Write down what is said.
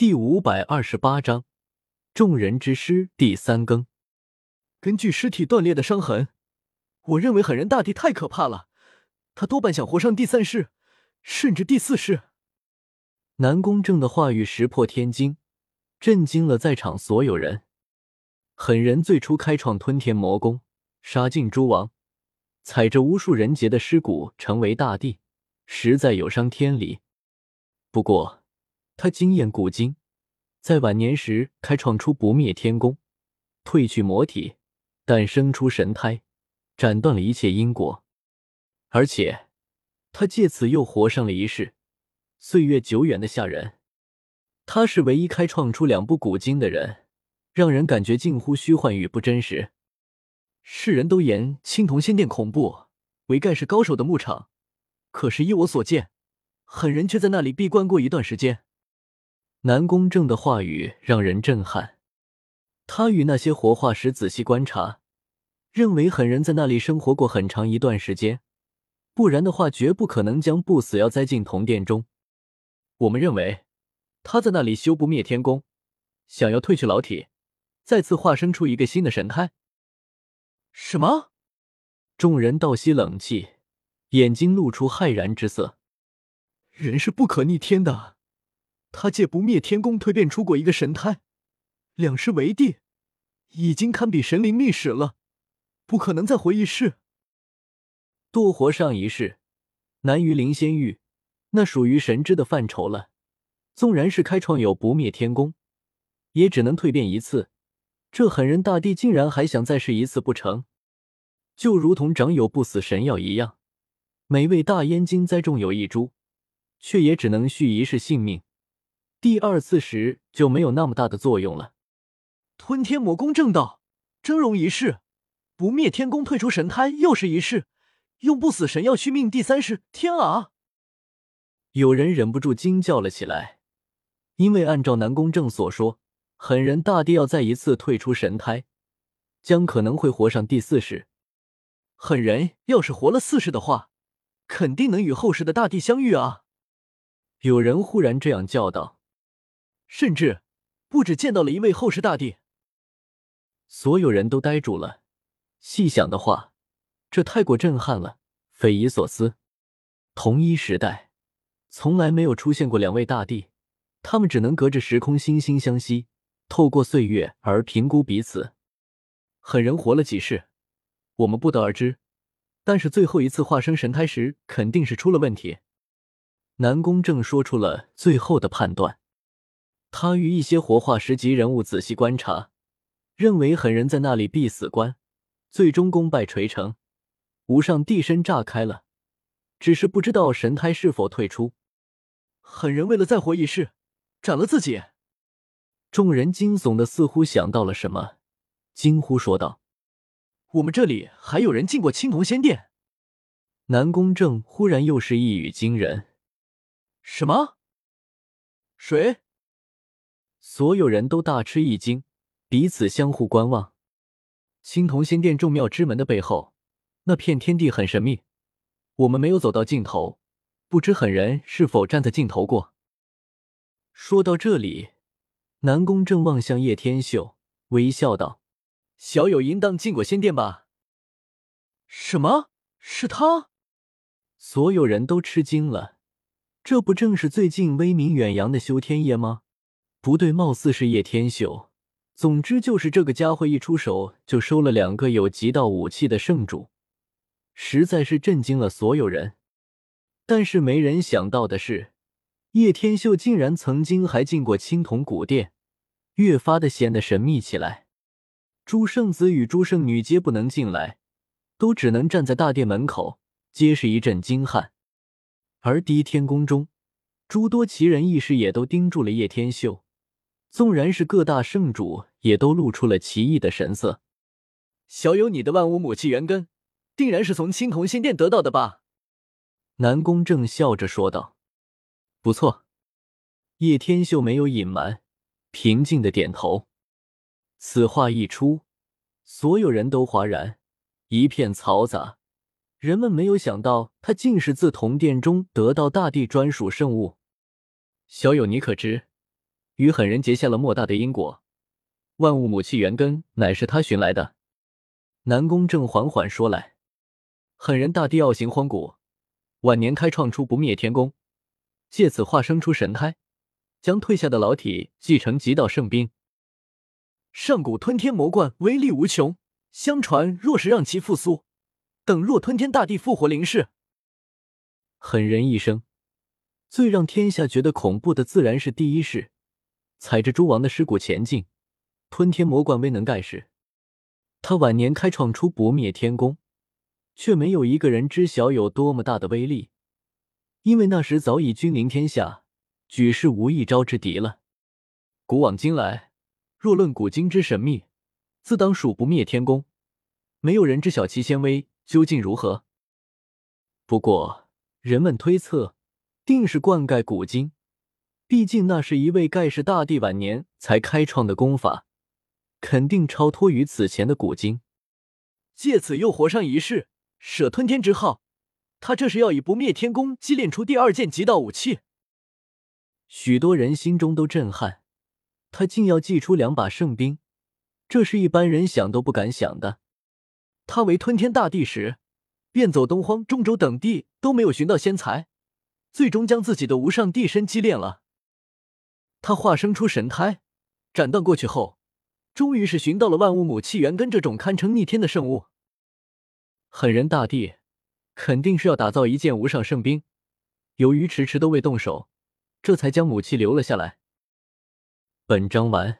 第五百二十八章，众人之师第三更。根据尸体断裂的伤痕，我认为狠人大帝太可怕了，他多半想活上第三世，甚至第四世。南宫正的话语石破天惊，震惊了在场所有人。狠人最初开创吞天魔功，杀尽诸王，踩着无数人杰的尸骨成为大帝，实在有伤天理。不过。他惊艳古今，在晚年时开创出不灭天功，褪去魔体，诞生出神胎，斩断了一切因果。而且，他借此又活上了一世，岁月久远的吓人。他是唯一开创出两部古经的人，让人感觉近乎虚幻与不真实。世人都言青铜仙殿恐怖，为盖世高手的牧场，可是依我所见，狠人却在那里闭关过一段时间。南宫正的话语让人震撼。他与那些活化石仔细观察，认为狠人在那里生活过很长一段时间，不然的话绝不可能将不死药栽进铜殿中。我们认为他在那里修不灭天功，想要褪去老体，再次化身出一个新的神胎。什么？众人倒吸冷气，眼睛露出骇然之色。人是不可逆天的。他借不灭天宫蜕变出过一个神胎，两世为帝，已经堪比神灵历史了，不可能再回一世。多活上一世，难于灵仙域，那属于神之的范畴了。纵然是开创有不灭天宫，也只能蜕变一次。这狠人大帝竟然还想再试一次不成？就如同长有不死神药一样，每位大燕京栽种有一株，却也只能续一世性命。第二次时就没有那么大的作用了。吞天魔功正道，峥嵘一世；不灭天功退出神胎又是一世，用不死神药续命第三世。天啊！有人忍不住惊叫了起来，因为按照南宫正所说，狠人大帝要再一次退出神胎，将可能会活上第四世。狠人要是活了四世的话，肯定能与后世的大帝相遇啊！有人忽然这样叫道。甚至不止见到了一位后世大帝，所有人都呆住了。细想的话，这太过震撼了，匪夷所思。同一时代，从来没有出现过两位大帝，他们只能隔着时空惺惺相惜，透过岁月而评估彼此。狠人活了几世，我们不得而知，但是最后一次化生神胎时，肯定是出了问题。南宫正说出了最后的判断。他与一些活化石级人物仔细观察，认为狠人在那里必死关，最终功败垂成，无上帝身炸开了，只是不知道神胎是否退出。狠人为了再活一世，斩了自己。众人惊悚的似乎想到了什么，惊呼说道：“我们这里还有人进过青铜仙殿。”南宫正忽然又是一语惊人：“什么？谁？”所有人都大吃一惊，彼此相互观望。青铜仙殿众妙之门的背后，那片天地很神秘。我们没有走到尽头，不知狠人是否站在尽头过。说到这里，南宫正望向叶天秀，微笑道：“小友应当进过仙殿吧？”什么？是他？所有人都吃惊了。这不正是最近威名远扬的修天业吗？不对，貌似是叶天秀。总之就是这个家伙一出手就收了两个有极道武器的圣主，实在是震惊了所有人。但是没人想到的是，叶天秀竟然曾经还进过青铜古殿，越发的显得神秘起来。诸圣子与诸圣女皆不能进来，都只能站在大殿门口，皆是一阵惊骇。而第一天宫中，诸多奇人异士也都盯住了叶天秀。纵然是各大圣主，也都露出了奇异的神色。小友，你的万物母气元根，定然是从青铜仙殿得到的吧？南宫正笑着说道：“不错。”叶天秀没有隐瞒，平静的点头。此话一出，所有人都哗然，一片嘈杂。人们没有想到，他竟是自铜殿中得到大帝专属圣物。小友，你可知？与狠人结下了莫大的因果。万物母气元根乃是他寻来的。南宫正缓缓说来：“狠人大帝傲行荒古，晚年开创出不灭天宫，借此化生出神胎，将退下的老体继承极道圣兵。上古吞天魔冠威力无穷，相传若是让其复苏，等若吞天大帝复活灵世。”狠人一生，最让天下觉得恐怖的自然是第一世，踩着诸王的尸骨前进，吞天魔冠威能盖世。他晚年开创出不灭天功，却没有一个人知晓有多么大的威力，因为那时早已君临天下，举世无一招之敌了。古往今来，若论古今之神秘，自当属不灭天功，没有人知晓其仙威究竟如何。不过，人们推测，定是灌溉古今，毕竟那是一位盖世大帝晚年才开创的功法。肯定超脱于此前的古经，借此又活上一世，舍吞天之号。他这是要以不灭天功激炼出第二件极道武器。许多人心中都震撼，他竟要祭出两把圣兵，这是一般人想都不敢想的。他为吞天大帝时，遍走东荒、中州等地都没有寻到仙才，最终将自己的无上帝身击炼了。他化生出神胎，斩断过去后。终于是寻到了万物母气元根这种堪称逆天的圣物。狠人大帝肯定是要打造一件无上圣兵，由于迟迟都未动手，这才将母气留了下来。本章完。